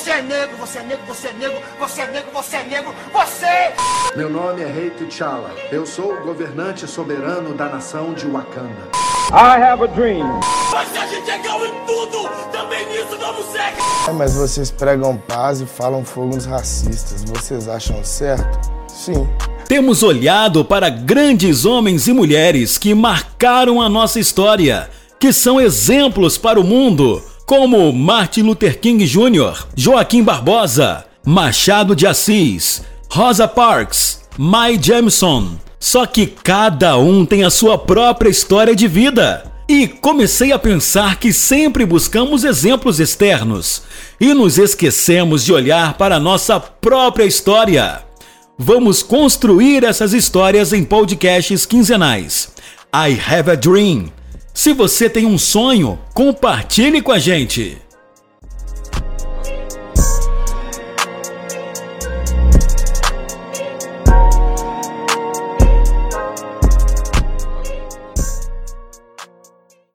Você é negro, você é negro, você é negro, você é negro, você é negro, você! Meu nome é Rei T'Challa. Eu sou o governante soberano da nação de Wakanda. I have a dream. Mas se a gente é igual em tudo, também nisso vamos ser. É, mas vocês pregam paz e falam fogo nos racistas. Vocês acham certo? Sim. Temos olhado para grandes homens e mulheres que marcaram a nossa história, que são exemplos para o mundo, como Martin Luther King Jr., Joaquim Barbosa, Machado de Assis, Rosa Parks, Mae Jemison. Só que cada um tem a sua própria história de vida. E comecei a pensar que sempre buscamos exemplos externos e nos esquecemos de olhar para a nossa própria história. Vamos construir essas histórias em podcasts quinzenais. I have a dream. Se você tem um sonho, compartilhe com a gente.